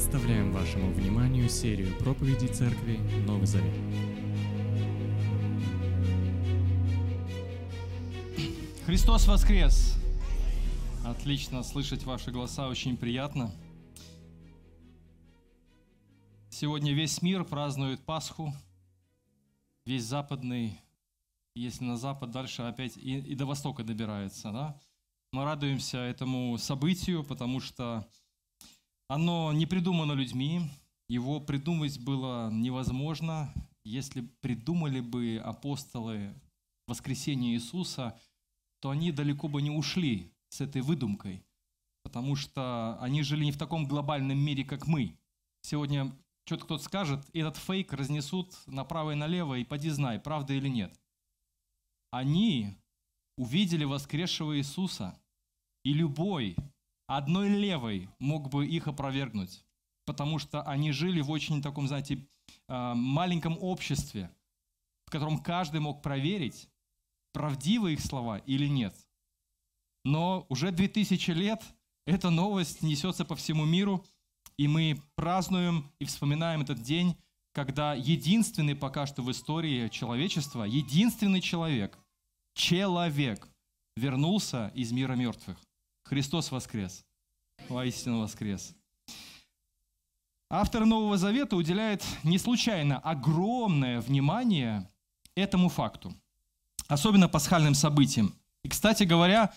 Представляем вашему вниманию серию проповедей Церкви Новый Завет. Христос воскрес! Отлично слышать ваши голоса, очень приятно. Сегодня весь мир празднует Пасху, весь западный, если на запад, дальше опять и, и до востока добирается. Да? Мы радуемся этому событию, потому что оно не придумано людьми, его придумать было невозможно. Если придумали бы апостолы воскресения Иисуса, то они далеко бы не ушли с этой выдумкой, потому что они жили не в таком глобальном мире, как мы. Сегодня что-то кто-то скажет, и этот фейк разнесут направо и налево, и поди знай, правда или нет. Они увидели воскресшего Иисуса, и любой одной левой мог бы их опровергнуть, потому что они жили в очень таком, знаете, а, маленьком обществе, в котором каждый мог проверить, правдивы их слова или нет. Но уже 2000 лет эта новость несется по всему миру, и мы празднуем и вспоминаем этот день, когда единственный пока что в истории человечества, единственный человек, человек, вернулся из мира мертвых. Христос воскрес. Воистину воскрес. Автор Нового Завета уделяет не случайно огромное внимание этому факту, особенно пасхальным событиям. И, кстати говоря,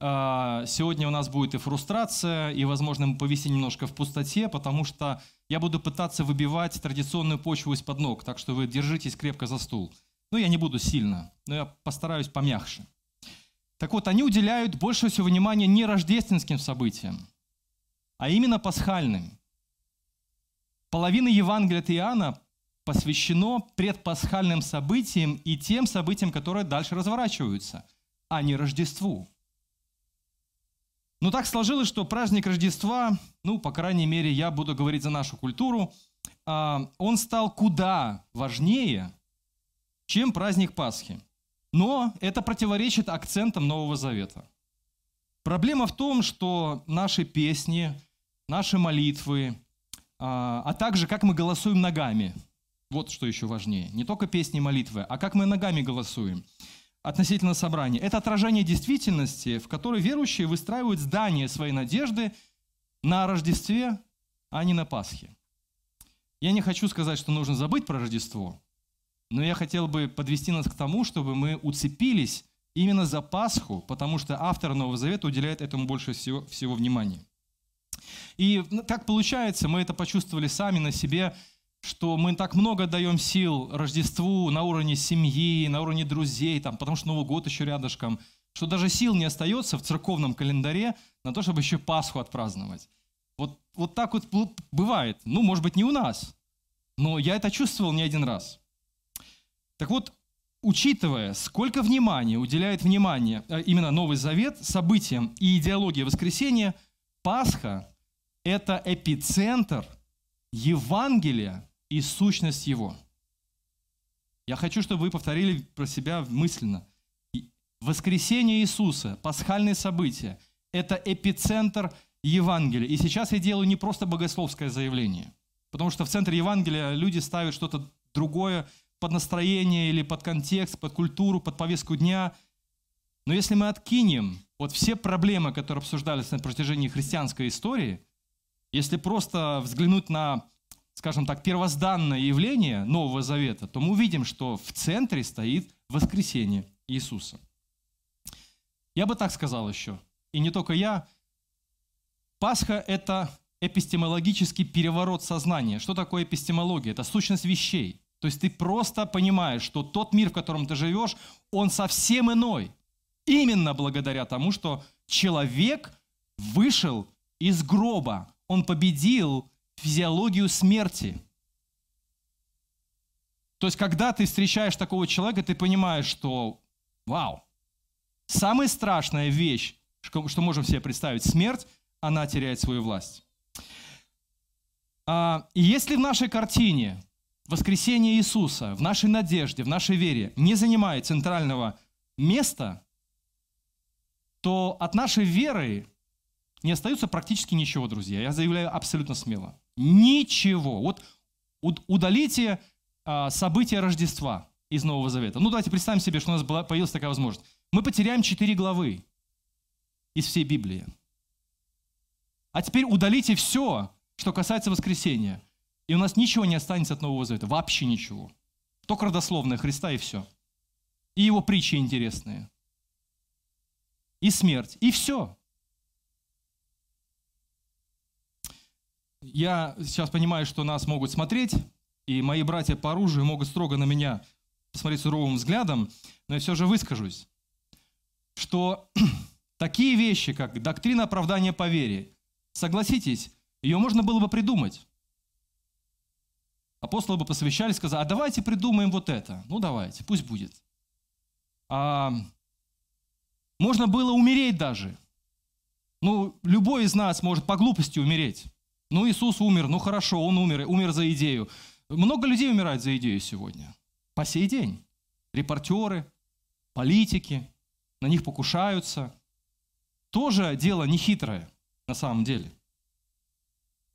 а, сегодня у нас будет и фрустрация, и, возможно, мы повисим немножко в пустоте, потому что я буду пытаться выбивать традиционную почву из-под ног, так что вы держитесь крепко за стул. Ну, я не буду сильно, но я постараюсь помягче. Так вот, они уделяют больше всего внимания не рождественским событиям, а именно пасхальным. Половина Евангелия от Иоанна посвящено предпасхальным событиям и тем событиям, которые дальше разворачиваются, а не Рождеству. Но так сложилось, что праздник Рождества, ну, по крайней мере, я буду говорить за нашу культуру, а, он стал куда важнее, чем праздник Пасхи. Но это противоречит акцентам Нового Завета. Проблема в том, что наши песни, наши молитвы, а, а также как мы голосуем ногами, вот что еще важнее. Не только песни и молитвы, а как мы ногами голосуем относительно собрания. Это отражение действительности, в которой верующие выстраивают здание своей надежды на Рождестве, а не на Пасхе. Я не хочу сказать, что нужно забыть про Рождество, но я хотел бы подвести нас к тому, чтобы мы уцепились именно за Пасху, потому что автор Нового Завета уделяет этому больше всего, всего внимания. И как получается, мы это почувствовали сами на себе, что мы так много даем сил Рождеству на уровне семьи, на уровне друзей, там, потому что Новый год еще рядышком, что даже сил не остается в церковном календаре на то, чтобы еще Пасху отпраздновать. Вот, вот так вот бывает. Ну, может быть, не у нас, но я это чувствовал не один раз. Так вот, учитывая, сколько внимания уделяет внимание э, именно Новый Завет событиям и идеологии воскресения, Пасха – это эпицентр Евангелия и сущность его. Я хочу, чтобы вы повторили про себя мысленно. Воскресение Иисуса, пасхальные события – это эпицентр Евангелия. И сейчас я делаю не просто богословское заявление, потому что в центре Евангелия люди ставят что-то другое, под настроение или под контекст, под культуру, под повестку дня. Но если мы откинем вот все проблемы, которые обсуждались на протяжении христианской истории, если просто взглянуть на, скажем так, первозданное явление Нового Завета, то мы увидим, что в центре стоит воскресение Иисуса. Я бы так сказал еще, и не только я. Пасха – это эпистемологический переворот сознания. Что такое эпистемология? Это сущность вещей. То есть ты просто понимаешь, что тот мир, в котором ты живешь, он совсем иной. Именно благодаря тому, что человек вышел из гроба. Он победил физиологию смерти. То есть, когда ты встречаешь такого человека, ты понимаешь, что, вау, самая страшная вещь, что, можем себе представить, смерть, она теряет свою власть. А, если в нашей картине воскресение Иисуса в нашей надежде, в нашей вере не занимает центрального места, то от нашей веры не остается практически ничего, друзья. Я заявляю абсолютно смело. Ничего. Вот удалите а, события Рождества из Нового Завета. Ну, давайте представим себе, что у нас появилась такая возможность. Мы потеряем четыре главы из всей Библии. А теперь удалите все, что касается воскресения. И у нас ничего не останется от Нового Завета. Вообще ничего. Только родословная Христа и все. И его притчи интересные. И смерть. И все. Я сейчас понимаю, что нас могут смотреть, и мои братья по оружию могут строго на меня посмотреть суровым взглядом, но я все же выскажусь, что такие вещи, как доктрина оправдания по вере, согласитесь, ее можно было бы придумать. Апостолы бы посвящались, сказали, а давайте придумаем вот это. Ну давайте, пусть будет. А, можно было умереть даже. Ну, любой из нас может по глупости умереть. Ну, Иисус умер, ну хорошо, Он умер, умер за идею. Много людей умирает за идею сегодня. По сей день. Репортеры, политики, на них покушаются. Тоже дело нехитрое на самом деле.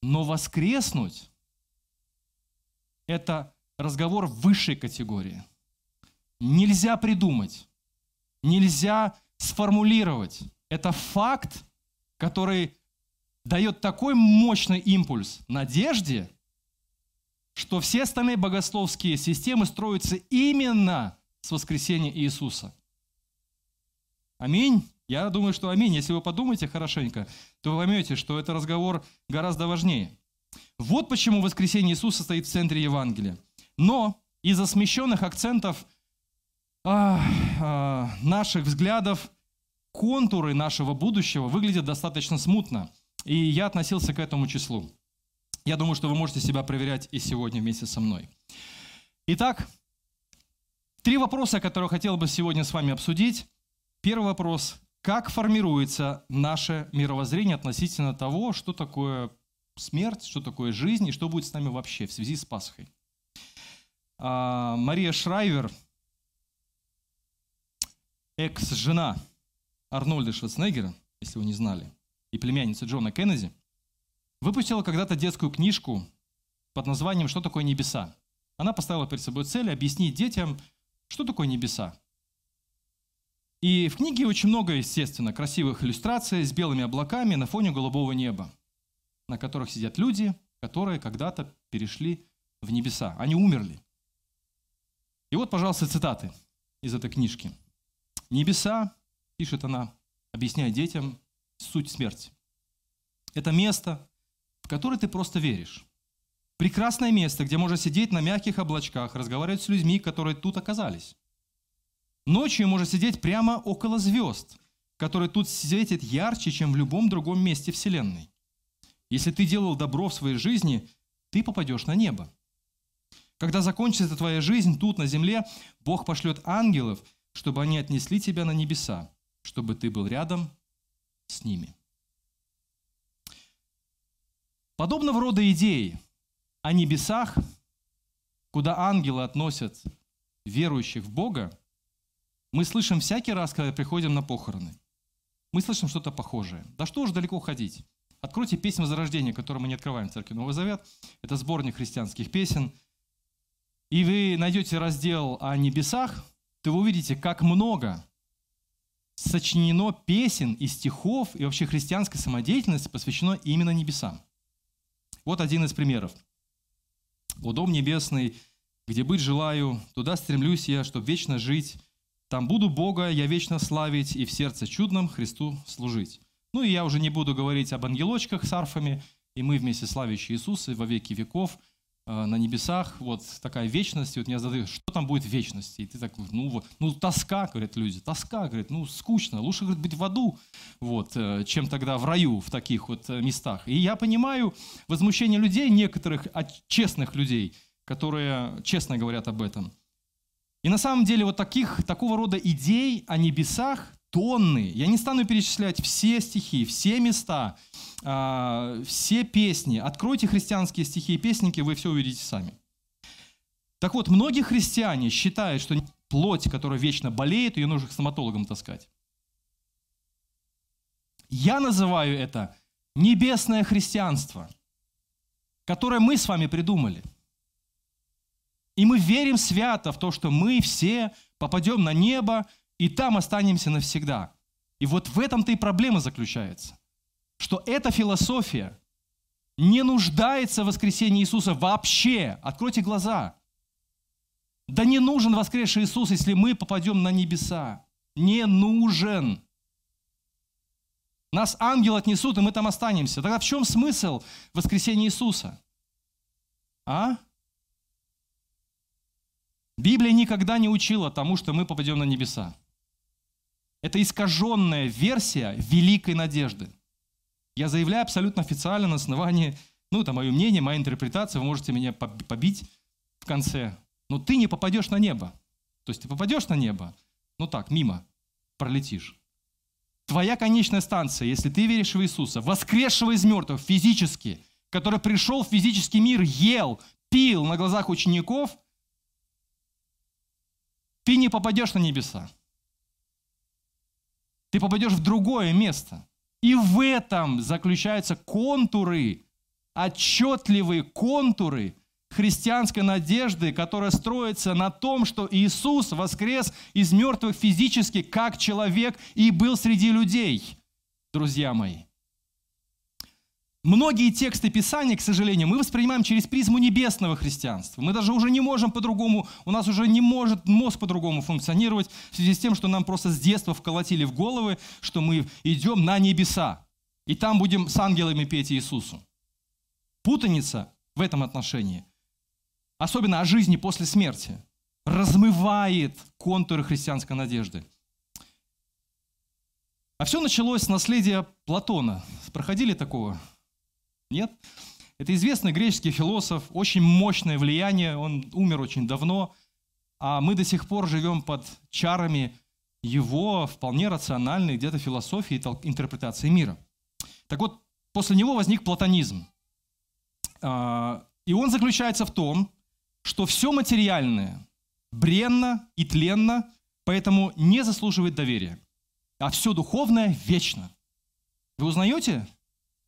Но воскреснуть – это разговор высшей категории. Нельзя придумать, нельзя сформулировать. Это факт, который дает такой мощный импульс надежде, что все остальные богословские системы строятся именно с воскресения Иисуса. Аминь. Я думаю, что аминь. Если вы подумаете хорошенько, то вы поймете, что это разговор гораздо важнее. Вот почему воскресение Иисуса стоит в центре Евангелия. Но из-за смещенных акцентов а, а, наших взглядов контуры нашего будущего выглядят достаточно смутно. И я относился к этому числу. Я думаю, что вы можете себя проверять и сегодня вместе со мной. Итак, три вопроса, которые хотел бы сегодня с вами обсудить. Первый вопрос. Как формируется наше мировоззрение относительно того, что такое смерть, что такое жизнь и что будет с нами вообще в связи с Пасхой? А, Мария Шрайвер, экс-жена Арнольда Шварценеггера, если вы не знали, и племянница Джона Кеннеди – выпустила когда-то детскую книжку под названием «Что такое небеса?». Она поставила перед собой цель объяснить детям, что такое небеса. И в книге очень много, естественно, красивых иллюстраций с белыми облаками на фоне голубого неба, на которых сидят люди, которые когда-то перешли в небеса. Они умерли. И вот, пожалуйста, цитаты из этой книжки. «Небеса, — пишет она, объясняя детям суть смерти. Это место, в который ты просто веришь. Прекрасное место, где можно сидеть на мягких облачках, разговаривать с людьми, которые тут оказались. Ночью можно сидеть прямо около звезд, которые тут светят ярче, чем в любом другом месте Вселенной. Если ты делал добро в своей жизни, ты попадешь на небо. Когда закончится твоя жизнь тут, на земле, Бог пошлет ангелов, чтобы они отнесли тебя на небеса, чтобы ты был рядом с ними. Подобного рода идеи о небесах, куда ангелы относят верующих в Бога, мы слышим всякий раз, когда приходим на похороны. Мы слышим что-то похожее. Да что уж далеко ходить. Откройте песню Возрождения, которую мы не открываем в Церкви Новый Завет. Это сборник христианских песен. И вы найдете раздел о небесах, то вы увидите, как много сочинено песен и стихов, и вообще христианской самодеятельности посвящено именно небесам. Вот один из примеров. «О дом небесный, где быть желаю, туда стремлюсь я, чтоб вечно жить. Там буду Бога я вечно славить и в сердце чудном Христу служить». Ну и я уже не буду говорить об ангелочках с арфами, и мы вместе славящие Иисуса во веки веков – Э, на небесах, вот такая вечность, и вот меня задают, что там будет в вечности? И ты так, ну, вот, ну, тоска, говорят люди, тоска, говорят, ну, скучно, лучше, говорит, быть в аду, вот, э, чем тогда в раю, в таких вот э, местах. И я понимаю возмущение людей, некоторых честных людей, которые честно говорят об этом. И на самом деле вот таких, такого рода идей о небесах тонны. Я не стану перечислять все стихи, все места, а, все песни. Откройте христианские стихи и песники, вы все увидите сами. Так вот, многие христиане считают, что плоть, которая вечно болеет, ее нужно к стоматологам таскать. Я называю это небесное христианство. которое мы с вами придумали. И мы верим свято в то, что мы все попадем на небо и там останемся навсегда. И вот в этом-то и проблема заключается, что эта философия не нуждается в воскресении Иисуса вообще. Откройте глаза. Да не нужен воскресший Иисус, если мы попадем на небеса. Не нужен. Нас ангел отнесут, и мы там останемся. Тогда в чем смысл воскресения Иисуса? А? Библия никогда не учила тому, что мы попадем на небеса. Это искаженная версия великой надежды. Я заявляю абсолютно официально на основании, ну, это мое мнение, моя интерпретация, вы можете меня побить в конце. Но ты не попадешь на небо. То есть ты попадешь на небо, ну так, мимо, пролетишь. Твоя конечная станция, если ты веришь в Иисуса, воскресшего из мертвых физически, который пришел в физический мир, ел, пил на глазах учеников, ты не попадешь на небеса ты попадешь в другое место. И в этом заключаются контуры, отчетливые контуры христианской надежды, которая строится на том, что Иисус воскрес из мертвых физически как человек и был среди людей, друзья мои. Многие тексты Писания, к сожалению, мы воспринимаем через призму небесного христианства. Мы даже уже не можем по-другому, у нас уже не может мозг по-другому функционировать в связи с тем, что нам просто с детства вколотили в головы, что мы идем на небеса. И там будем с ангелами петь Иисусу. Путаница в этом отношении, особенно о жизни после смерти, размывает контуры христианской надежды. А все началось с наследия Платона. Проходили такого? Нет? Это известный греческий философ, очень мощное влияние, он умер очень давно, а мы до сих пор живем под чарами его вполне рациональной где-то философии и интерпретации мира. Так вот, после него возник платонизм. А, и он заключается в том, что все материальное бренно и тленно, поэтому не заслуживает доверия, а все духовное вечно. Вы узнаете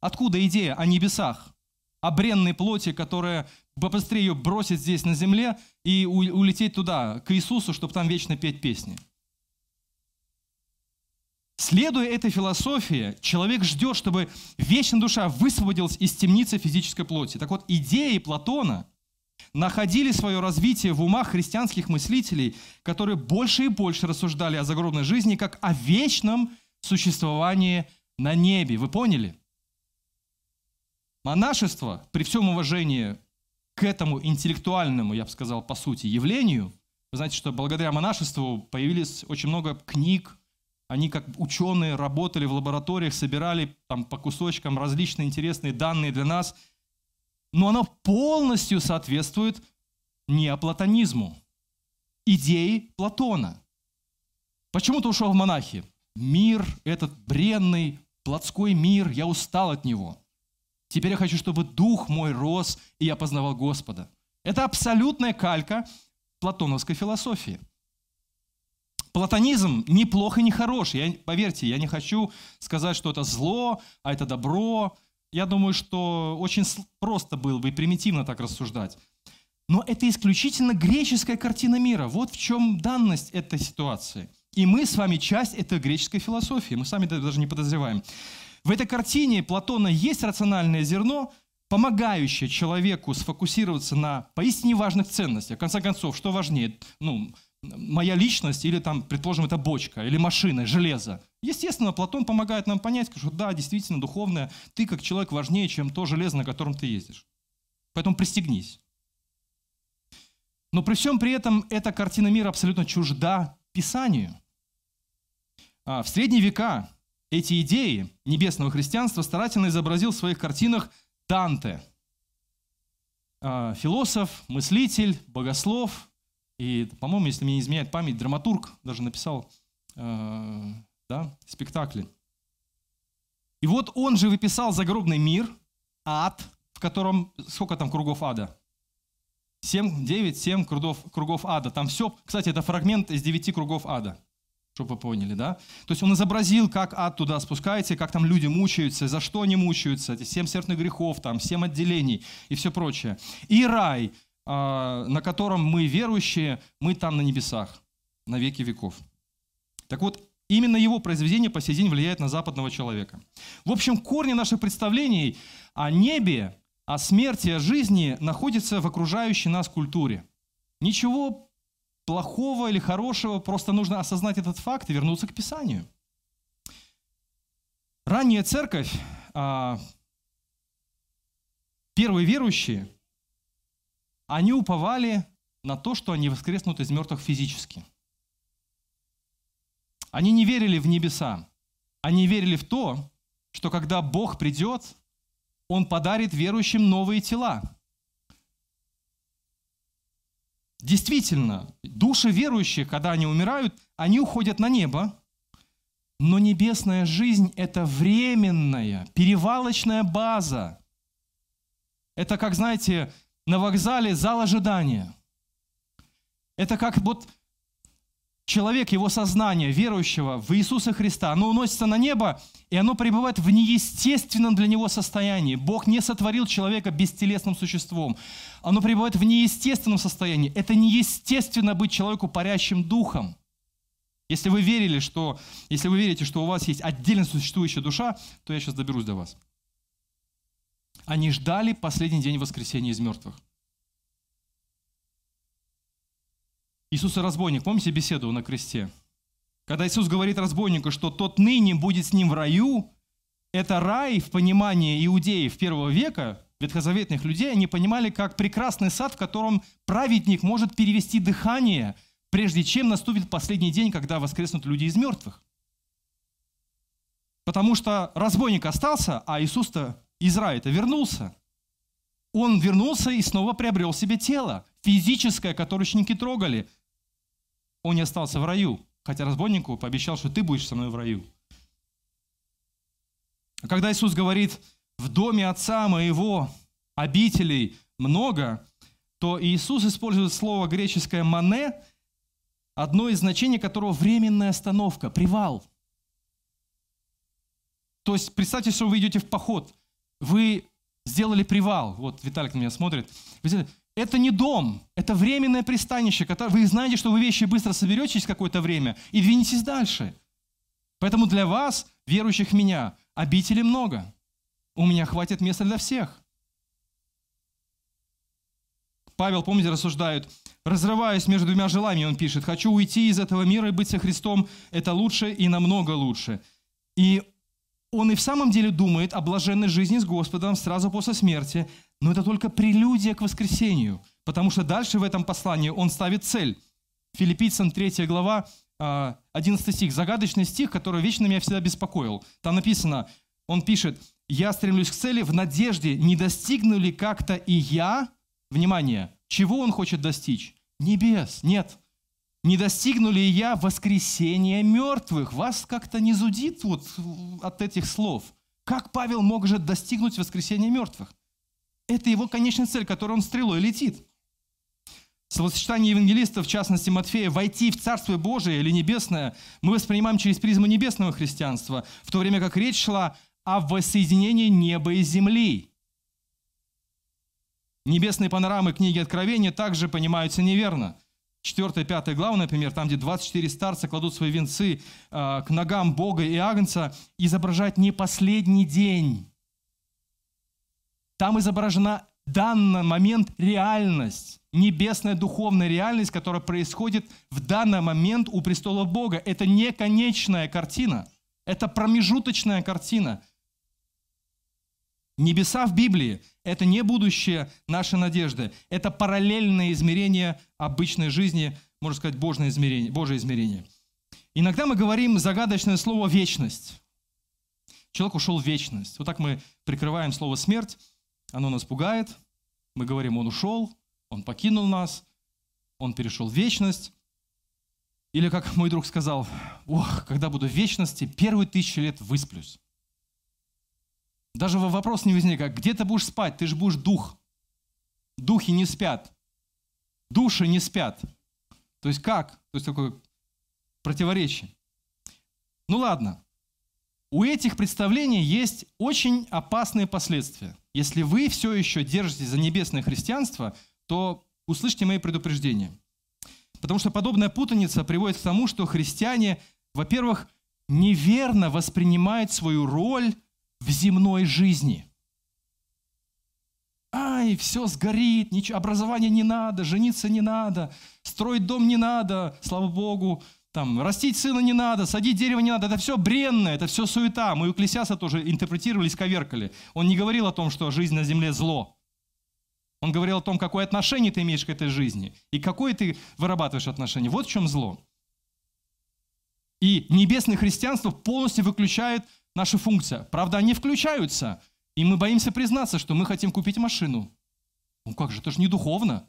Откуда идея о небесах, о бренной плоти, которая побыстрее ее бросить здесь на земле и улететь туда, к Иисусу, чтобы там вечно петь песни? Следуя этой философии, человек ждет, чтобы вечная душа высвободилась из темницы физической плоти. Так вот, идеи Платона находили свое развитие в умах христианских мыслителей, которые больше и больше рассуждали о загробной жизни как о вечном существовании на небе. Вы поняли? Монашество, при всем уважении к этому интеллектуальному, я бы сказал, по сути, явлению, вы знаете, что благодаря монашеству появились очень много книг, они как ученые работали в лабораториях, собирали там по кусочкам различные интересные данные для нас, но оно полностью соответствует неоплатонизму, идеи Платона. Почему ты ушел в монахи? Мир, этот бренный, плотской мир, я устал от него. Теперь я хочу, чтобы дух мой рос, и я познавал Господа. Это абсолютная калька платоновской философии. Платонизм не плох и не хорош. Я, поверьте, я не хочу сказать, что это зло, а это добро. Я думаю, что очень просто было бы и примитивно так рассуждать. Но это исключительно греческая картина мира. Вот в чем данность этой ситуации. И мы с вами часть этой греческой философии. Мы сами даже не подозреваем. В этой картине Платона есть рациональное зерно, помогающее человеку сфокусироваться на поистине важных ценностях. В конце концов, что важнее? Ну, моя личность или там, предположим, это бочка, или машина, железо. Естественно, Платон помогает нам понять, что да, действительно, духовное, ты как человек важнее, чем то железо, на котором ты ездишь. Поэтому пристегнись. Но при всем при этом эта картина мира абсолютно чужда Писанию. А в средние века эти идеи небесного христианства старательно изобразил в своих картинах Данте. А, философ, мыслитель, богослов и, по-моему, если мне не изменяет память, драматург даже написал э, да, спектакли. И вот он же выписал загробный мир, ад, в котором сколько там кругов ада? Семь, девять, семь кругов, кругов ада. Там все, кстати, это фрагмент из девяти кругов ада чтобы вы поняли, да? То есть он изобразил, как ад туда спускается, как там люди мучаются, за что они мучаются, эти семь смертных грехов, там, семь отделений и все прочее. И рай, а, на котором мы верующие, мы там на небесах, на веки веков. Так вот, именно его произведение по сей день влияет на западного человека. В общем, корни наших представлений о небе, о смерти, о жизни находятся в окружающей нас культуре. Ничего плохого или хорошего, просто нужно осознать этот факт и вернуться к Писанию. Ранняя церковь, а, первые верующие, они уповали на то, что они воскреснут из мертвых физически. Они не верили в небеса. Они верили в то, что когда Бог придет, Он подарит верующим новые тела. Действительно, души верующих, когда они умирают, они уходят на небо, но небесная жизнь – это временная, перевалочная база. Это как, знаете, на вокзале зал ожидания. Это как вот человек, его сознание верующего в Иисуса Христа, оно уносится на небо, и оно пребывает в неестественном для него состоянии. Бог не сотворил человека бестелесным существом. Оно пребывает в неестественном состоянии. Это неестественно быть человеку парящим духом. Если вы верили, что, если вы верите, что у вас есть отдельно существующая душа, то я сейчас доберусь до вас. Они ждали последний день воскресения из мертвых. Иисус и разбойник, помните беседу на кресте? Когда Иисус говорит разбойнику, что тот ныне будет с ним в раю, это рай в понимании иудеев первого века, ветхозаветных людей, они понимали как прекрасный сад, в котором праведник может перевести дыхание, прежде чем наступит последний день, когда воскреснут люди из мертвых. Потому что разбойник остался, а Иисус-то из рая-то вернулся. Он вернулся и снова приобрел себе тело, физическое, которое ученики трогали – он не остался в раю, хотя разбойнику пообещал, что ты будешь со мной в раю. А когда Иисус говорит, в доме Отца моего обителей много, то Иисус использует слово греческое «мане», одно из значений которого временная остановка, привал. То есть представьте, что вы идете в поход, вы сделали привал. Вот Виталик на меня смотрит. Это не дом, это временное пристанище. Вы знаете, что вы вещи быстро соберете через какое-то время и двинетесь дальше. Поэтому для вас, верующих в меня, обители много. У меня хватит места для всех. Павел, помните, рассуждает, разрываясь между двумя желаниями, он пишет, хочу уйти из этого мира и быть со Христом, это лучше и намного лучше. И он и в самом деле думает о блаженной жизни с Господом сразу после смерти, но это только прелюдия к воскресению, потому что дальше в этом послании он ставит цель. Филиппийцам 3 глава, 11 а, стих, загадочный стих, который вечно меня всегда беспокоил. Там написано, он пишет, «Я стремлюсь к цели в надежде, не достигну ли как-то и я...» Внимание, чего он хочет достичь? Небес, нет. Не достигну ли я воскресения мертвых? Вас как-то не зудит вот от этих слов. Как Павел мог же достигнуть воскресения мертвых? Это его конечная цель, которой он стрелой летит. Словосочетание евангелистов, в частности Матфея, «войти в Царствие Божие» или «небесное» мы воспринимаем через призму небесного христианства, в то время как речь шла о воссоединении неба и земли. Небесные панорамы книги Откровения также понимаются неверно – 4 5 глава, например, там, где 24 старца кладут свои венцы э, к ногам Бога и Агнца, изображает не последний день. Там изображена данный момент реальность, небесная духовная реальность, которая происходит в данный момент у престола Бога. Это не конечная картина, это промежуточная картина. Небеса в Библии – это не будущее нашей надежды, это параллельное измерение обычной жизни, можно сказать, Божье измерение. Божье измерение. Иногда мы говорим загадочное слово «вечность». Человек ушел в вечность. Вот так мы прикрываем слово «смерть», оно нас пугает. Мы говорим, он ушел, он покинул нас, он перешел в вечность. Или, как мой друг сказал, ох, когда буду в вечности, первые тысячи лет высплюсь. Даже вопрос не возникает, где ты будешь спать? Ты же будешь дух. Духи не спят. Души не спят. То есть как? То есть такое противоречие. Ну ладно. У этих представлений есть очень опасные последствия. Если вы все еще держитесь за небесное христианство, то услышьте мои предупреждения. Потому что подобная путаница приводит к тому, что христиане, во-первых, неверно воспринимают свою роль в земной жизни. Ай, все сгорит, ничего, образования не надо, жениться не надо, строить дом не надо, слава Богу, там, растить сына не надо, садить дерево не надо. Это все бренное, это все суета. Мы у Экклесиаса тоже интерпретировали, сковеркали. Он не говорил о том, что жизнь на земле зло. Он говорил о том, какое отношение ты имеешь к этой жизни и какое ты вырабатываешь отношение. Вот в чем зло. И небесное христианство полностью выключает наши функции. Правда, они включаются, и мы боимся признаться, что мы хотим купить машину. Ну как же, это же не духовно.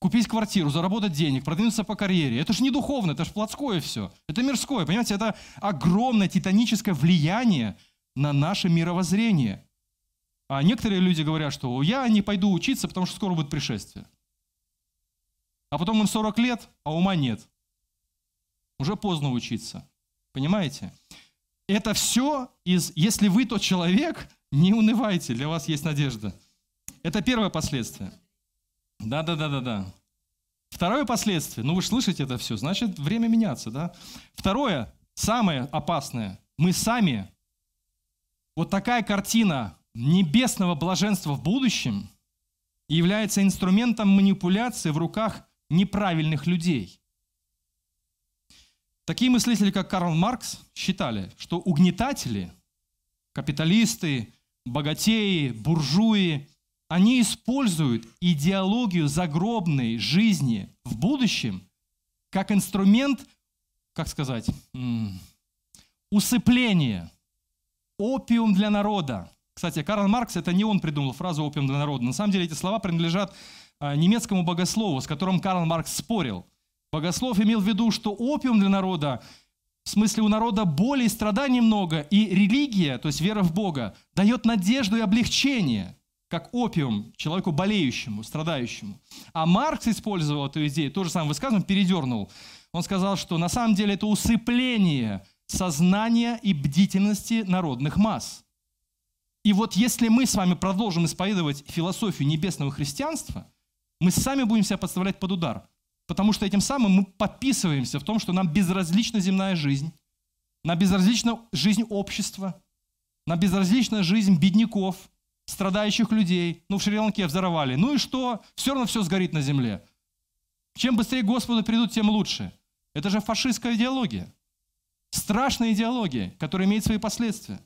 Купить квартиру, заработать денег, продвинуться по карьере. Это же не духовно, это же плотское все. Это мирское, понимаете? Это огромное титаническое влияние на наше мировоззрение. А некоторые люди говорят, что я не пойду учиться, потому что скоро будет пришествие. А потом им 40 лет, а ума нет. Уже поздно учиться. Понимаете? Это все из «если вы тот человек, не унывайте, для вас есть надежда». Это первое последствие. Да-да-да-да-да. Второе последствие, ну вы же слышите это все, значит время меняться, да? Второе, самое опасное, мы сами, вот такая картина небесного блаженства в будущем является инструментом манипуляции в руках неправильных людей. Такие мыслители, как Карл Маркс, считали, что угнетатели, капиталисты, богатеи, буржуи, они используют идеологию загробной жизни в будущем как инструмент, как сказать, усыпления, опиум для народа. Кстати, Карл Маркс, это не он придумал фразу «опиум для народа». На самом деле эти слова принадлежат а, немецкому богослову, с которым Карл Маркс спорил. Богослов имел в виду, что опиум для народа, в смысле у народа боли и страданий много, и религия, то есть вера в Бога, дает надежду и облегчение, как опиум человеку болеющему, страдающему. А Маркс использовал эту идею, то же самое высказывание, передернул. Он сказал, что на самом деле это усыпление сознания и бдительности народных масс. И вот если мы с вами продолжим исповедовать философию небесного христианства, мы сами будем себя подставлять под удар – Потому что этим самым мы подписываемся в том, что нам безразлична земная жизнь, нам безразлична жизнь общества, нам безразлична жизнь бедняков, страдающих людей. Ну, в Шри-Ланке взорвали. Ну и что? Все равно все сгорит на земле. Чем быстрее Господу придут, тем лучше. Это же фашистская идеология. Страшная идеология, которая имеет свои последствия.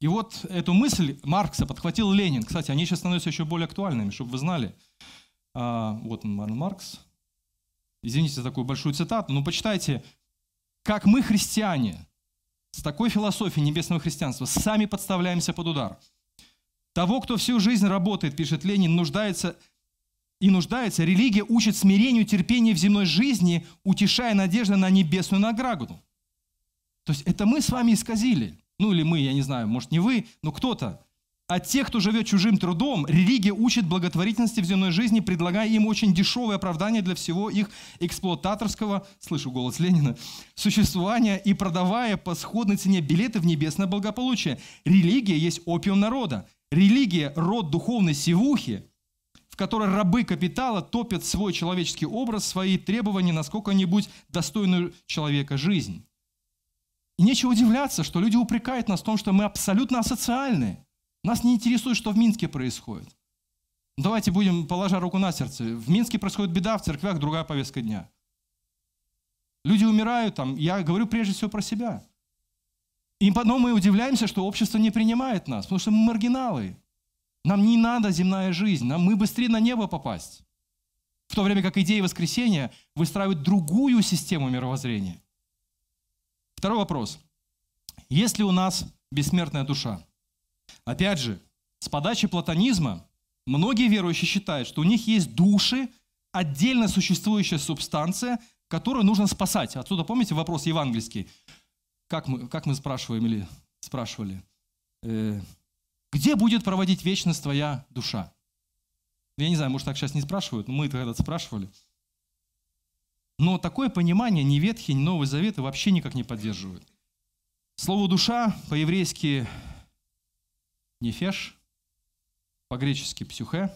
И вот эту мысль Маркса подхватил Ленин. Кстати, они сейчас становятся еще более актуальными, чтобы вы знали. А, вот он, Марн Маркс. Извините за такую большую цитату, но почитайте, как мы, христиане, с такой философией небесного христианства, сами подставляемся под удар. Того, кто всю жизнь работает, пишет Ленин, нуждается и нуждается, религия учит смирению, терпению в земной жизни, утешая надежду на небесную награду. То есть это мы с вами исказили. Ну или мы, я не знаю, может не вы, но кто-то. А тех, кто живет чужим трудом, религия учит благотворительности в земной жизни, предлагая им очень дешевое оправдание для всего их эксплуататорского, слышу голос Ленина, существования и продавая по сходной цене билеты в небесное благополучие. Религия есть опиум народа. Религия – род духовной сивухи, в которой рабы капитала топят свой человеческий образ, свои требования на сколько-нибудь достойную человека жизнь. И нечего удивляться, что люди упрекают нас в том, что мы абсолютно асоциальны – нас не интересует, что в Минске происходит. Давайте будем, положа руку на сердце. В Минске происходит беда, в церквях другая повестка дня. Люди умирают там. Я говорю прежде всего про себя. И потом мы удивляемся, что общество не принимает нас, потому что мы маргиналы. Нам не надо земная жизнь, нам мы быстрее на небо попасть. В то время как идеи воскресения выстраивают другую систему мировоззрения. Второй вопрос. Есть ли у нас бессмертная душа? Опять же, с подачи платонизма многие верующие считают, что у них есть души, отдельно существующая субстанция, которую нужно спасать. Отсюда, помните, вопрос евангельский. Как мы, как мы спрашиваем или спрашивали? Э, где будет проводить вечность твоя душа? Я не знаю, может, так сейчас не спрашивают, но мы тогда спрашивали. Но такое понимание ни Ветхий, ни Новый Завет вообще никак не поддерживают. Слово «душа» по-еврейски «нефеш», по-гречески «псюхе»,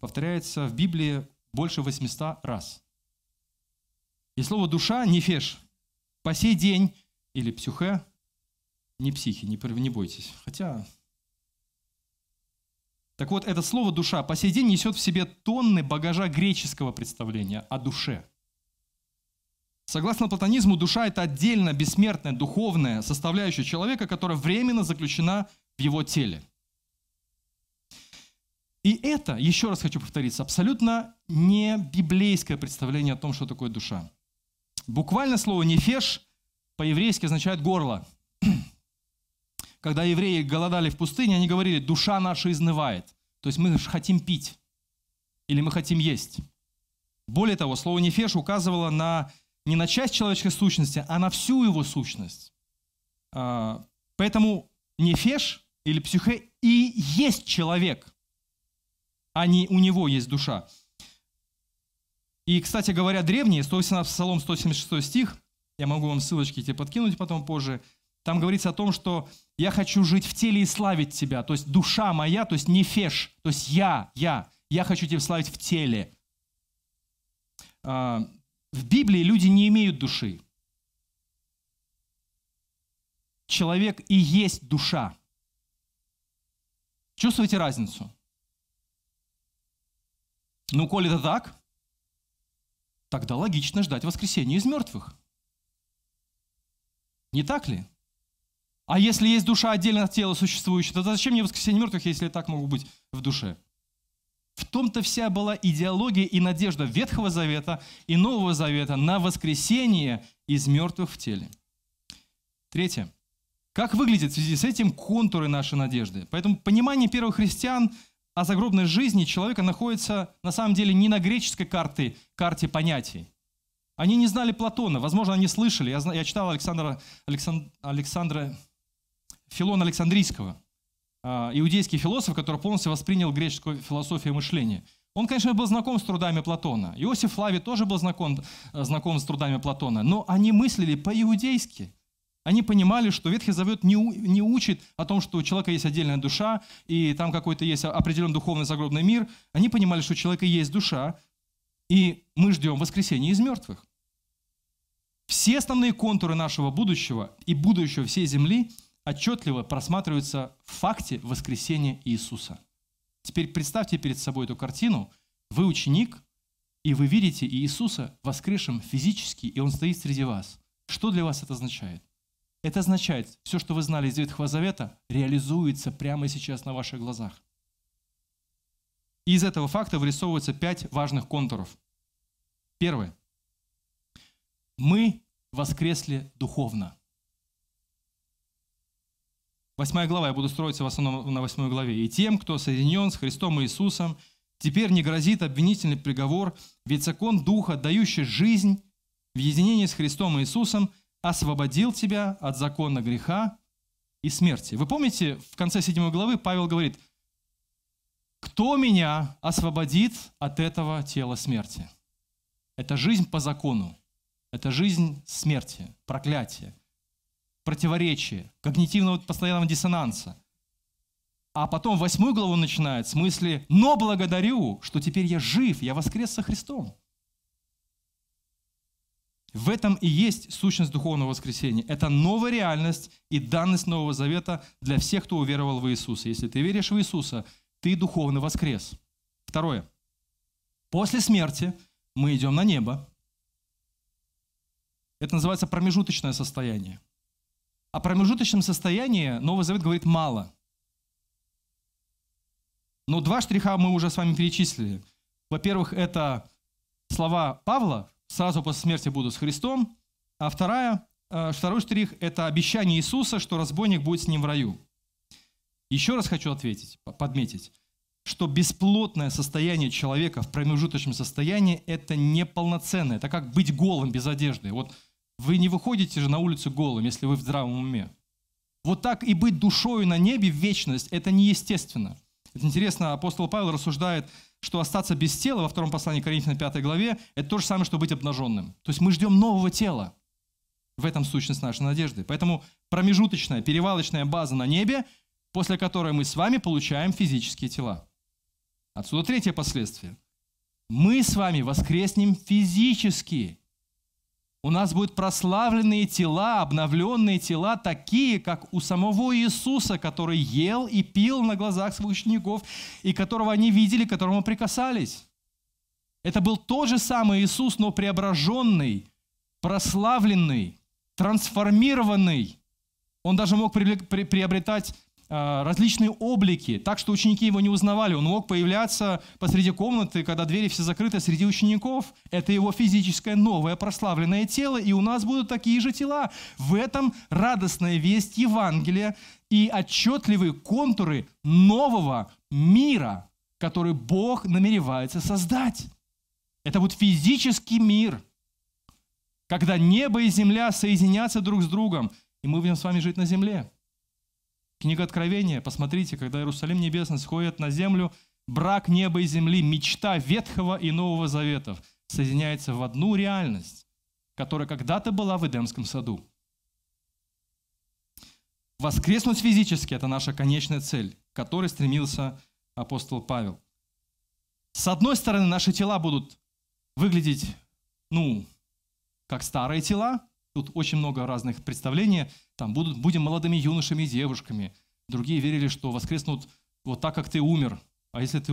повторяется в Библии больше 800 раз. И слово «душа» «нефеш» по сей день, или «псюхе», не психи, не, не бойтесь. Хотя так вот, это слово «душа» по сей день несет в себе тонны багажа греческого представления о душе. Согласно платонизму, душа – это отдельно бессмертная, духовная составляющая человека, которая временно заключена в его теле. И это, еще раз хочу повториться, абсолютно не библейское представление о том, что такое душа. Буквально слово «нефеш» по-еврейски означает «горло». Когда евреи голодали в пустыне, они говорили, душа наша изнывает. То есть мы хотим пить или мы хотим есть. Более того, слово «нефеш» указывало на, не на часть человеческой сущности, а на всю его сущность. А, поэтому нефеш или психе и есть человек, а не у него есть душа. И, кстати говоря, древние, 118 Псалом 176 стих, я могу вам ссылочки эти подкинуть потом позже – там говорится о том, что я хочу жить в теле и славить Тебя. То есть душа моя, то есть не феш, то есть я, я. Я хочу Тебя славить в теле. А, в Библии люди не имеют души. Человек и есть душа. Чувствуете разницу? Ну, коли это так, тогда логично ждать воскресения из мертвых. Не так ли? А если есть душа отдельно от тела существующая, то зачем мне воскресение мертвых, если я так могу быть в душе? В том-то вся была идеология и надежда Ветхого Завета и Нового Завета на воскресение из мертвых в теле. Третье. Как выглядит в связи с этим контуры нашей надежды? Поэтому понимание первых христиан о загробной жизни человека находится на самом деле не на греческой карте, карте понятий. Они не знали Платона, возможно, они слышали. Я, я читал Александра, Александ, Александра Филона Александрийского, а, иудейский философ, который полностью воспринял греческую философию мышления. Он, конечно, был знаком с трудами Платона. Иосиф Флавий тоже был знаком, э, знаком с трудами Платона. Но они мыслили по-иудейски. Они понимали, что Ветхий Завет не, не учит о том, что у человека есть отдельная душа, и там какой-то есть определенный духовный загробный мир. Они понимали, что у человека есть душа, и мы ждем воскресения из мертвых. Все основные контуры нашего будущего и будущего всей земли – отчетливо просматриваются в факте воскресения Иисуса. Теперь представьте перед собой эту картину. Вы ученик, и вы видите Иисуса воскресшим физически, и Он стоит среди вас. Что для вас это означает? Это означает, все, что вы знали из Ветхого Завета, реализуется прямо сейчас на ваших глазах. И из этого факта вырисовываются пять важных контуров. Первое. Мы воскресли духовно. Восьмая глава, я буду строиться в основном на восьмой главе. «И тем, кто соединен с Христом Иисусом, теперь не грозит обвинительный приговор, ведь закон Духа, дающий жизнь в единении с Христом Иисусом, освободил тебя от закона греха и смерти». Вы помните, в конце седьмой главы Павел говорит, «Кто меня освободит от этого тела смерти?» Это жизнь по закону, это жизнь смерти, проклятия противоречия, когнитивного постоянного диссонанса. А потом восьмую главу начинает в смысле «но благодарю, что теперь я жив, я воскрес со Христом». В этом и есть сущность духовного воскресения. Это новая реальность и данность Нового Завета для всех, кто уверовал в Иисуса. Если ты веришь в Иисуса, ты духовно воскрес. Второе. После смерти мы идем на небо. Это называется промежуточное состояние. О промежуточном состоянии Новый Завет говорит мало. Но два штриха мы уже с вами перечислили. Во-первых, это слова Павла, сразу после смерти буду с Христом. А вторая, э, второй штрих – это обещание Иисуса, что разбойник будет с ним в раю. Еще раз хочу ответить, подметить, что бесплотное состояние человека в промежуточном состоянии – это неполноценное. Это как быть голым без одежды. Вот вы не выходите же на улицу голым, если вы в здравом уме. Вот так и быть душою на небе в вечность – это неестественно. Это интересно, апостол Павел рассуждает что остаться без тела во втором послании Коринфянам 5 главе, это то же самое, что быть обнаженным. То есть мы ждем нового тела. В этом сущность нашей надежды. Поэтому промежуточная, перевалочная база на небе, после которой мы с вами получаем физические тела. Отсюда третье последствие. Мы с вами воскреснем физически. У нас будут прославленные тела, обновленные тела, такие, как у самого Иисуса, который ел и пил на глазах своих учеников, и которого они видели, к которому прикасались. Это был тот же самый Иисус, но преображенный, прославленный, трансформированный. Он даже мог приобретать различные облики, так что ученики его не узнавали. Он мог появляться посреди комнаты, когда двери все закрыты, среди учеников. Это его физическое новое прославленное тело, и у нас будут такие же тела. В этом радостная весть Евангелия и отчетливые контуры нового мира, который Бог намеревается создать. Это будет физический мир, когда небо и земля соединятся друг с другом, и мы будем с вами жить на земле. Книга Откровения, посмотрите, когда Иерусалим небесный сходит на землю, брак неба и земли, мечта Ветхого и Нового Заветов соединяется в одну реальность, которая когда-то была в Эдемском саду. Воскреснуть физически – это наша конечная цель, к которой стремился апостол Павел. С одной стороны, наши тела будут выглядеть, ну, как старые тела, Тут очень много разных представлений. Там будут, будем молодыми юношами и девушками. Другие верили, что воскреснут вот так, как ты умер. А если ты,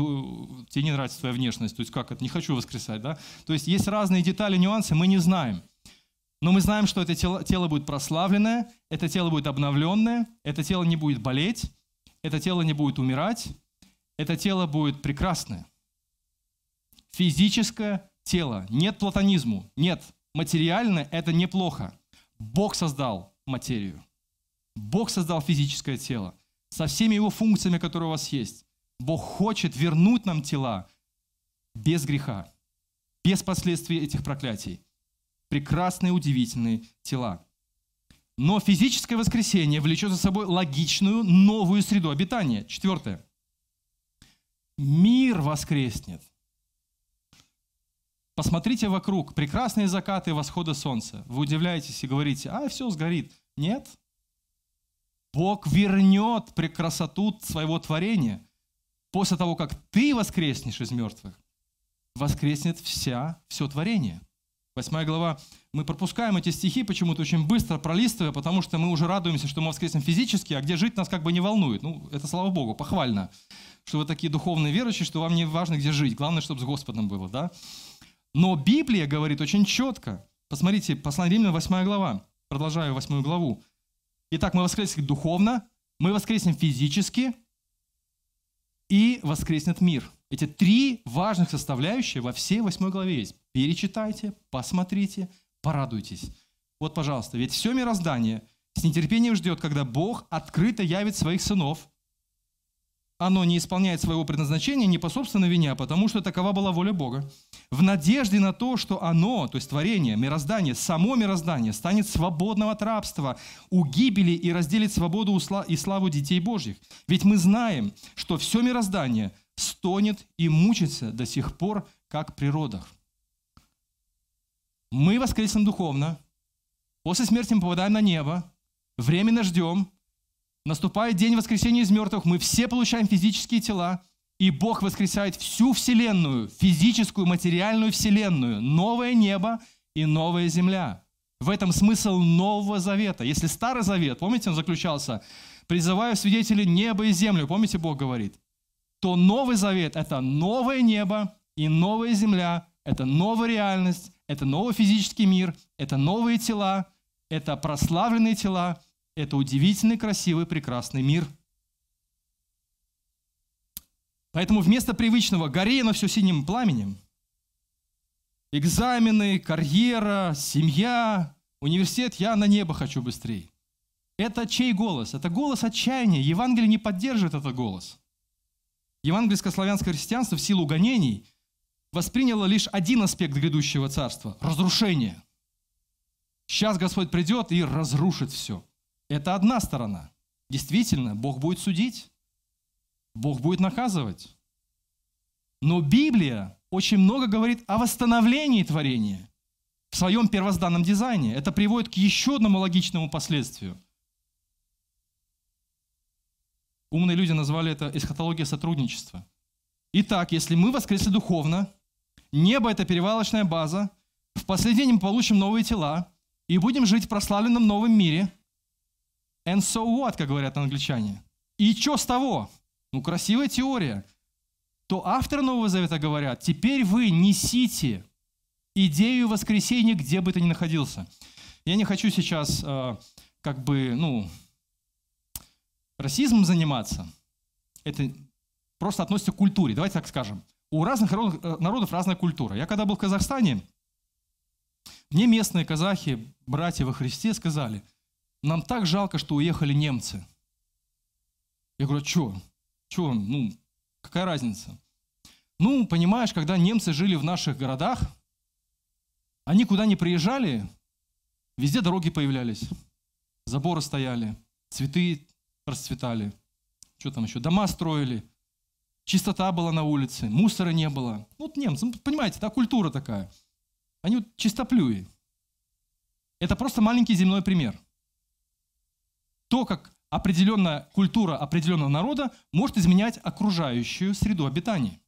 тебе не нравится твоя внешность, то есть как это, не хочу воскресать, да? То есть есть разные детали, нюансы, мы не знаем. Но мы знаем, что это тело, тело будет прославленное, это тело будет обновленное, это тело не будет болеть, это тело не будет умирать, это тело будет прекрасное. Физическое тело. Нет платонизму, нет материальное – это неплохо. Бог создал материю. Бог создал физическое тело со всеми его функциями, которые у вас есть. Бог хочет вернуть нам тела без греха, без последствий этих проклятий. Прекрасные, удивительные тела. Но физическое воскресение влечет за собой логичную новую среду обитания. Четвертое. Мир воскреснет – Посмотрите вокруг, прекрасные закаты и восходы солнца. Вы удивляетесь и говорите, а, все сгорит. Нет. Бог вернет красоту своего творения. После того, как ты воскреснешь из мертвых, воскреснет вся, все творение. Восьмая глава. Мы пропускаем эти стихи почему-то очень быстро, пролистывая, потому что мы уже радуемся, что мы воскреснем физически, а где жить нас как бы не волнует. Ну, это слава Богу, похвально, что вы такие духовные верующие, что вам не важно, где жить. Главное, чтобы с Господом было, да? Но Библия говорит очень четко. Посмотрите, послание Римлян, 8 глава. Продолжаю 8 главу. Итак, мы воскреснем духовно, мы воскреснем физически, и воскреснет мир. Эти три важных составляющие во всей восьмой главе есть. Перечитайте, посмотрите, порадуйтесь. Вот, пожалуйста, ведь все мироздание с нетерпением ждет, когда Бог открыто явит своих сынов. Оно не исполняет своего предназначения не по собственной вине, а потому что такова была воля Бога в надежде на то, что оно, то есть творение, мироздание, само мироздание станет свободным от рабства, у гибели и разделит свободу и славу детей Божьих. Ведь мы знаем, что все мироздание стонет и мучится до сих пор, как при родах. Мы воскреснем духовно, после смерти мы попадаем на небо, временно ждем, наступает день воскресения из мертвых, мы все получаем физические тела – и Бог воскресает всю Вселенную, физическую, материальную Вселенную, новое небо и новая земля. В этом смысл Нового Завета. Если Старый Завет, помните, он заключался, призываю свидетелей неба и землю, помните, Бог говорит, то Новый Завет – это новое небо и новая земля, это новая реальность, это новый физический мир, это новые тела, это прославленные тела, это удивительный, красивый, прекрасный мир – Поэтому вместо привычного «гори на все синим пламенем» экзамены, карьера, семья, университет, я на небо хочу быстрее. Это чей голос? Это голос отчаяния. Евангелие не поддерживает этот голос. Евангельско-славянское христианство в силу гонений восприняло лишь один аспект грядущего царства – разрушение. Сейчас Господь придет и разрушит все. Это одна сторона. Действительно, Бог будет судить. Бог будет наказывать. Но Библия очень много говорит о восстановлении творения в своем первозданном дизайне. Это приводит к еще одному логичному последствию. Умные люди назвали это эсхатология сотрудничества. Итак, если мы воскресли духовно, небо – это перевалочная база, в последний день мы получим новые тела и будем жить в прославленном новом мире. And so what, как говорят англичане. И что с того? Ну, красивая теория. То авторы Нового Завета говорят, теперь вы несите идею воскресения, где бы ты ни находился. Я не хочу сейчас э, как бы, ну, расизмом заниматься. Это просто относится к культуре. Давайте так скажем. У разных э, народов разная культура. Я когда был в Казахстане, мне местные казахи, братья во Христе, сказали, нам так жалко, что уехали немцы. Я говорю, что? Что? Ну, какая разница? Ну, понимаешь, когда немцы жили в наших городах, они куда ни приезжали, везде дороги появлялись, заборы стояли, цветы расцветали, что там еще, дома строили, чистота была на улице, мусора не было. Ну, вот немцы, ну, понимаете, та культура такая. Они вот чистоплюи. Это просто маленький земной пример. То, как определенная культура определенного народа может изменять окружающую среду обитания.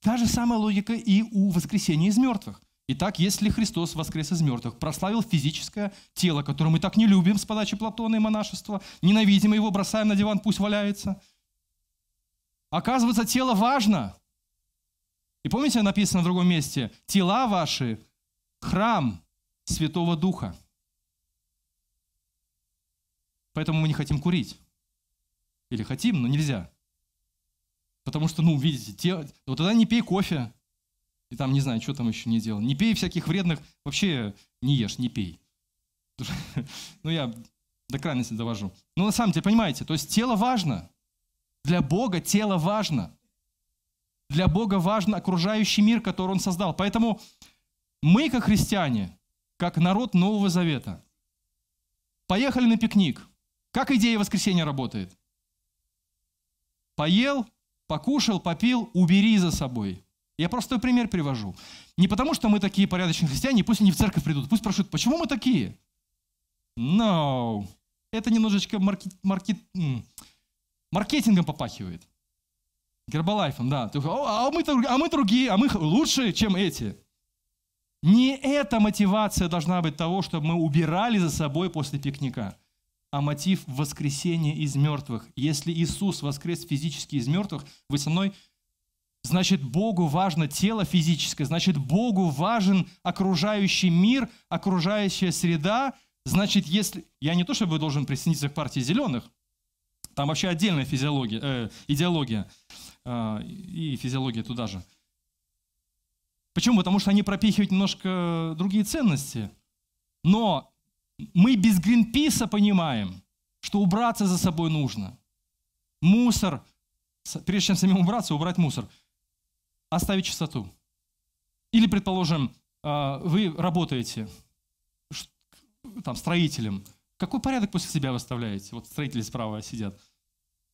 Та же самая логика и у воскресения из мертвых. Итак, если Христос воскрес из мертвых, прославил физическое тело, которое мы так не любим с подачи Платона и монашества, ненавидим его, бросаем на диван, пусть валяется. Оказывается, тело важно. И помните, написано в другом месте, тела ваши – храм Святого Духа. Поэтому мы не хотим курить. Или хотим, но нельзя. Потому что, ну, видите, те, вот тогда не пей кофе, и там, не знаю, что там еще не делал. Не пей всяких вредных, вообще не ешь, не пей. Ну, я до крайности довожу. Ну, на самом деле, понимаете, то есть тело важно. Для Бога тело важно. Для Бога важен окружающий мир, который Он создал. Поэтому мы, как христиане, как народ Нового Завета, поехали на пикник. Как идея воскресения работает? Поел, покушал, попил, убери за собой. Я простой пример привожу. Не потому, что мы такие порядочные христиане, пусть они в церковь придут, пусть спрашивают, почему мы такие? No. Это немножечко маркет, маркет, маркетингом попахивает. Гербалайфом, да. А мы, а мы другие, а мы лучше, чем эти. Не эта мотивация должна быть того, чтобы мы убирали за собой после пикника, а мотив воскресения из мертвых. Если Иисус воскрес физически из мертвых, вы со мной Значит, Богу важно тело физическое, значит, Богу важен окружающий мир, окружающая среда. Значит, если... Я не то, чтобы должен присоединиться к партии зеленых, там вообще отдельная физиология, э, идеология э, и физиология туда же. Почему? Потому что они пропихивают немножко другие ценности. Но мы без Гринписа понимаем, что убраться за собой нужно. Мусор, прежде чем самим убраться, убрать мусор – оставить чистоту. Или, предположим, а, вы работаете там, строителем. Какой порядок после себя вы оставляете? Вот строители справа сидят.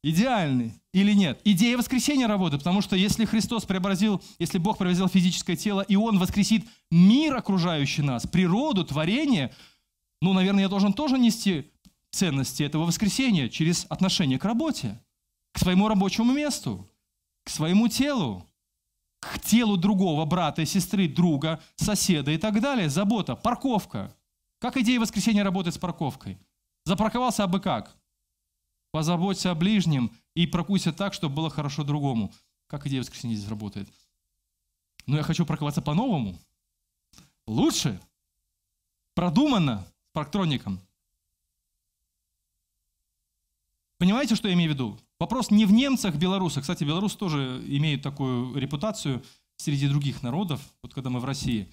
Идеальный или нет? Идея воскресения работает, потому что если Христос преобразил, если Бог преобразил физическое тело, и Он воскресит мир, окружающий нас, природу, творение, ну, наверное, я должен тоже нести ценности этого воскресения через отношение к работе, к своему рабочему месту, к своему телу, к телу другого брата, сестры, друга, соседа и так далее. Забота, парковка. Как идея воскресения работает с парковкой? Запарковался абы как. Позаботься о ближнем и паркуйся так, чтобы было хорошо другому. Как идея воскресения здесь работает? Но я хочу парковаться по-новому. Лучше. Продуманно парктроником. Понимаете, что я имею в виду? Вопрос не в немцах, белорусах. Кстати, белорусы тоже имеют такую репутацию среди других народов. Вот когда мы в России,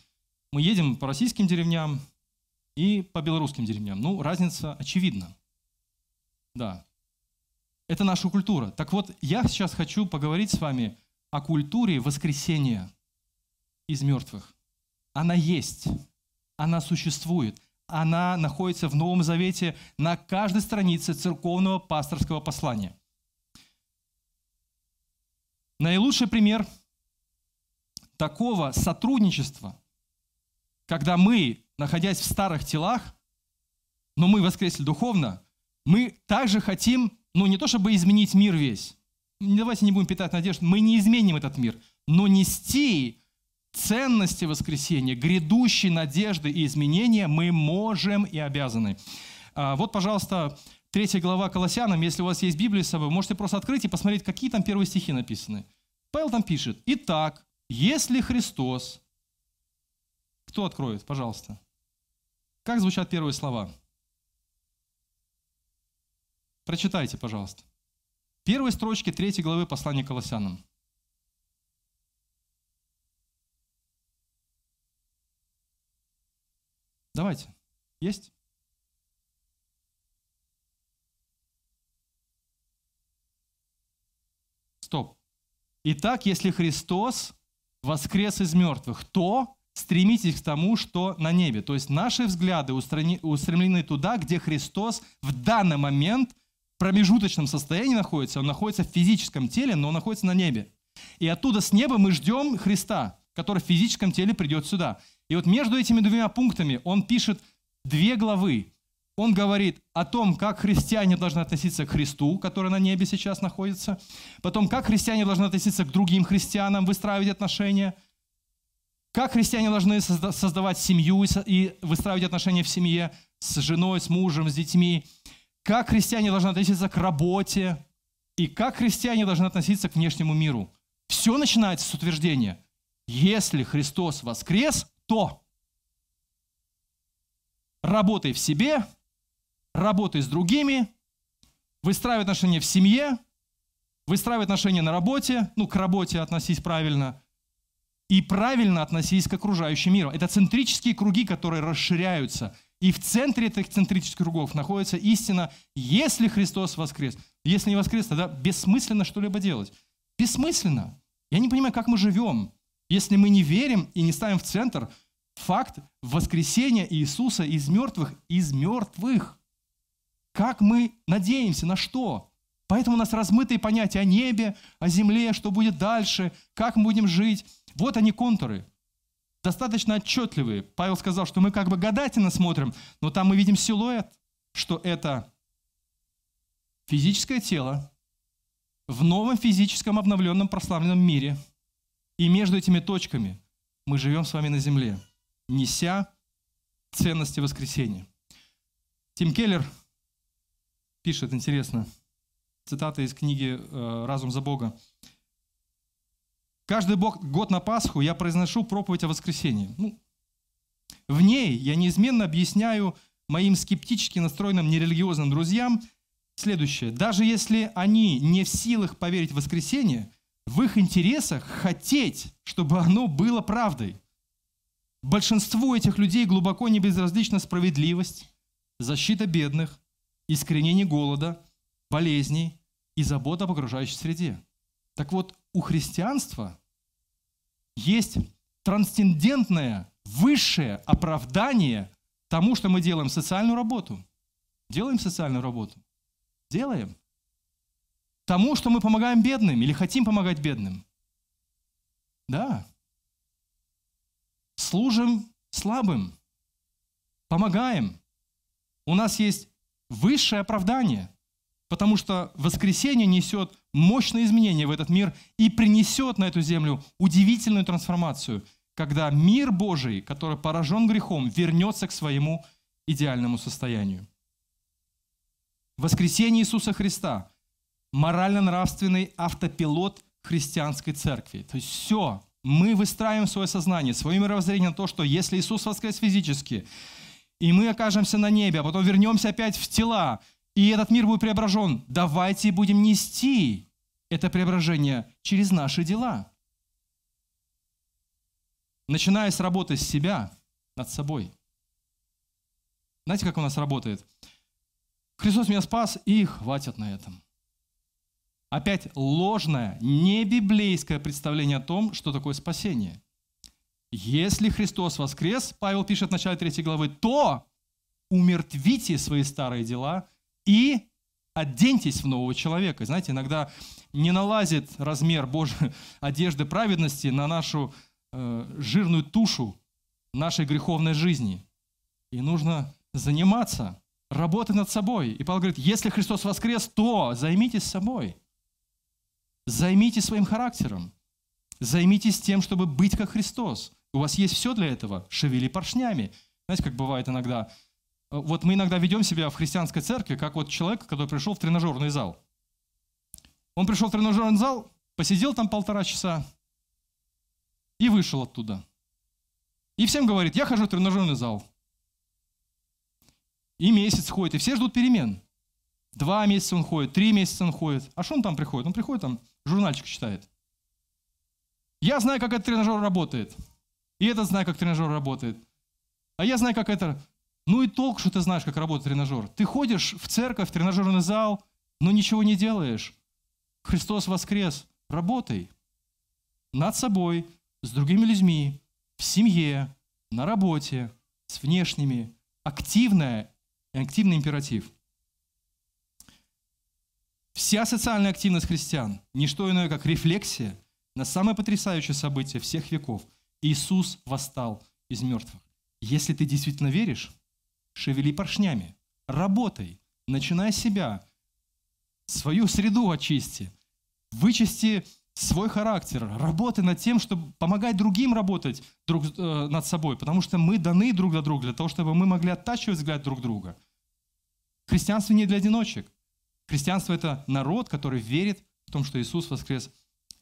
мы едем по российским деревням и по белорусским деревням. Ну, разница очевидна. Да. Это наша культура. Так вот, я сейчас хочу поговорить с вами о культуре воскресения из мертвых. Она есть, она существует, она находится в Новом Завете на каждой странице церковного пасторского послания – Наилучший пример такого сотрудничества, когда мы, находясь в старых телах, но мы воскресли духовно, мы также хотим, ну не то чтобы изменить мир весь, давайте не будем питать надежду, мы не изменим этот мир, но нести ценности воскресения, грядущей надежды и изменения мы можем и обязаны. А, вот, пожалуйста, третья глава Колоссянам, если у вас есть Библия с собой, можете просто открыть и посмотреть, какие там первые стихи написаны. Павел там пишет, «Итак, если Христос...» Кто откроет, пожалуйста? Как звучат первые слова? Прочитайте, пожалуйста. Первые строчки третьей главы послания Колоссянам. Давайте. Есть? Стоп. Итак, если Христос воскрес из мертвых, то стремитесь к тому, что на небе. То есть наши взгляды устремлены туда, где Христос в данный момент в промежуточном состоянии находится. Он находится в физическом теле, но он находится на небе. И оттуда с неба мы ждем Христа, который в физическом теле придет сюда. И вот между этими двумя пунктами он пишет две главы. Он говорит о том, как христиане должны относиться к Христу, который на небе сейчас находится. Потом, как христиане должны относиться к другим христианам, выстраивать отношения. Как христиане должны создавать семью и выстраивать отношения в семье с женой, с мужем, с детьми. Как христиане должны относиться к работе. И как христиане должны относиться к внешнему миру. Все начинается с утверждения. Если Христос воскрес, то работай в себе, работай с другими, выстраивай отношения в семье, выстраивай отношения на работе, ну, к работе относись правильно, и правильно относись к окружающему миру. Это центрические круги, которые расширяются. И в центре этих центрических кругов находится истина, если Христос воскрес. Если не воскрес, тогда бессмысленно что-либо делать. Бессмысленно. Я не понимаю, как мы живем, если мы не верим и не ставим в центр факт воскресения Иисуса из мертвых, из мертвых. Как мы надеемся, на что? Поэтому у нас размытые понятия о небе, о земле, что будет дальше, как мы будем жить. Вот они контуры, достаточно отчетливые. Павел сказал, что мы как бы гадательно смотрим, но там мы видим силуэт, что это физическое тело в новом физическом обновленном прославленном мире – и между этими точками мы живем с вами на земле, неся ценности воскресения. Тим Келлер пишет, интересно, цитата из книги э, «Разум за Бога». «Каждый год на Пасху я произношу проповедь о воскресении. Ну, в ней я неизменно объясняю моим скептически настроенным нерелигиозным друзьям следующее. Даже если они не в силах поверить в воскресение, в их интересах хотеть, чтобы оно было правдой. Большинству этих людей глубоко не безразлична справедливость, защита бедных, искоренение голода, болезней и забота об окружающей среде. Так вот, у христианства есть трансцендентное, высшее оправдание тому, что мы делаем социальную работу. Делаем социальную работу. Делаем тому, что мы помогаем бедным или хотим помогать бедным. Да. Служим слабым. Помогаем. У нас есть высшее оправдание, потому что воскресение несет мощные изменения в этот мир и принесет на эту землю удивительную трансформацию, когда мир Божий, который поражен грехом, вернется к своему идеальному состоянию. Воскресение Иисуса Христа – морально-нравственный автопилот христианской церкви. То есть все, мы выстраиваем свое сознание, свое мировоззрение на то, что если Иисус воскрес физически, и мы окажемся на небе, а потом вернемся опять в тела, и этот мир будет преображен, давайте будем нести это преображение через наши дела. Начиная с работы с себя над собой. Знаете, как у нас работает? Христос меня спас, и хватит на этом. Опять ложное, не библейское представление о том, что такое спасение. Если Христос воскрес, Павел пишет в начале 3 главы, то умертвите свои старые дела и оденьтесь в нового человека. Знаете, иногда не налазит размер Божьей одежды праведности на нашу э, жирную тушу нашей греховной жизни. И нужно заниматься, работать над собой. И Павел говорит, если Христос воскрес, то займитесь собой. Займитесь своим характером. Займитесь тем, чтобы быть как Христос. У вас есть все для этого. Шевели поршнями. Знаете, как бывает иногда. Вот мы иногда ведем себя в христианской церкви, как вот человек, который пришел в тренажерный зал. Он пришел в тренажерный зал, посидел там полтора часа и вышел оттуда. И всем говорит, я хожу в тренажерный зал. И месяц ходит, и все ждут перемен. Два месяца он ходит, три месяца он ходит. А что он там приходит? Он приходит там, журнальчик читает. Я знаю, как этот тренажер работает. И этот знает, как тренажер работает. А я знаю, как это... Ну и толк, что ты знаешь, как работает тренажер. Ты ходишь в церковь, в тренажерный зал, но ничего не делаешь. Христос воскрес. Работай над собой, с другими людьми, в семье, на работе, с внешними. Активная, активный императив. Вся социальная активность христиан – не что иное, как рефлексия на самое потрясающее событие всех веков. Иисус восстал из мертвых. Если ты действительно веришь, шевели поршнями, работай, начинай себя, свою среду очисти, вычисти свой характер, работай над тем, чтобы помогать другим работать друг э, над собой, потому что мы даны друг для друга, для того, чтобы мы могли оттачивать взгляд друг друга. Христианство не для одиночек. Христианство – это народ, который верит в том, что Иисус воскрес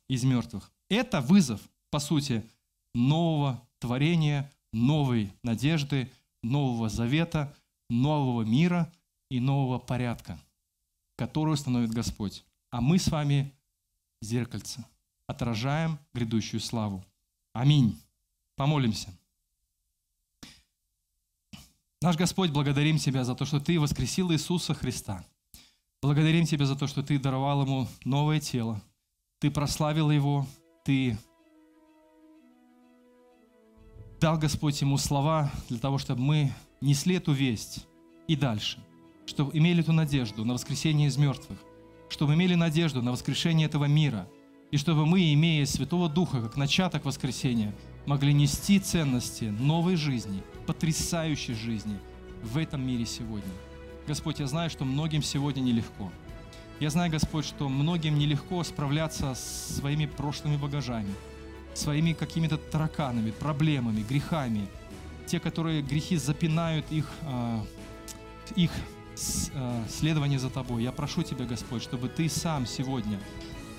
из мертвых. Это вызов, по сути, нового творения, новой надежды, нового завета, нового мира и нового порядка, который установит Господь. А мы с вами зеркальце, отражаем грядущую славу. Аминь. Помолимся. Наш Господь, благодарим Тебя за то, что Ты воскресил Иисуса Христа. Благодарим Тебя за то, что Ты даровал Ему новое тело. Ты прославил Его, Ты дал Господь Ему слова для того, чтобы мы несли эту весть и дальше, чтобы имели эту надежду на воскресение из мертвых, чтобы имели надежду на воскрешение этого мира, и чтобы мы, имея Святого Духа как начаток воскресения, могли нести ценности новой жизни, потрясающей жизни в этом мире сегодня. Господь, я знаю, что многим сегодня нелегко. Я знаю, Господь, что многим нелегко справляться с своими прошлыми багажами, своими какими-то тараканами, проблемами, грехами, те, которые грехи запинают их, а, их Э, следование за Тобой. Я прошу Тебя, Господь, чтобы Ты сам сегодня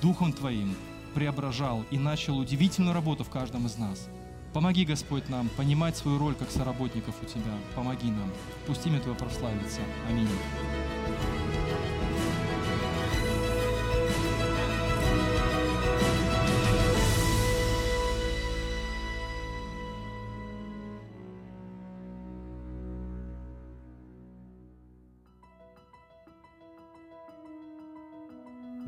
Духом Твоим преображал и начал удивительную работу в каждом из нас. Помоги, Господь, нам понимать свою роль как соработников у Тебя. Помоги нам. Пусть имя Твое прославится. Аминь.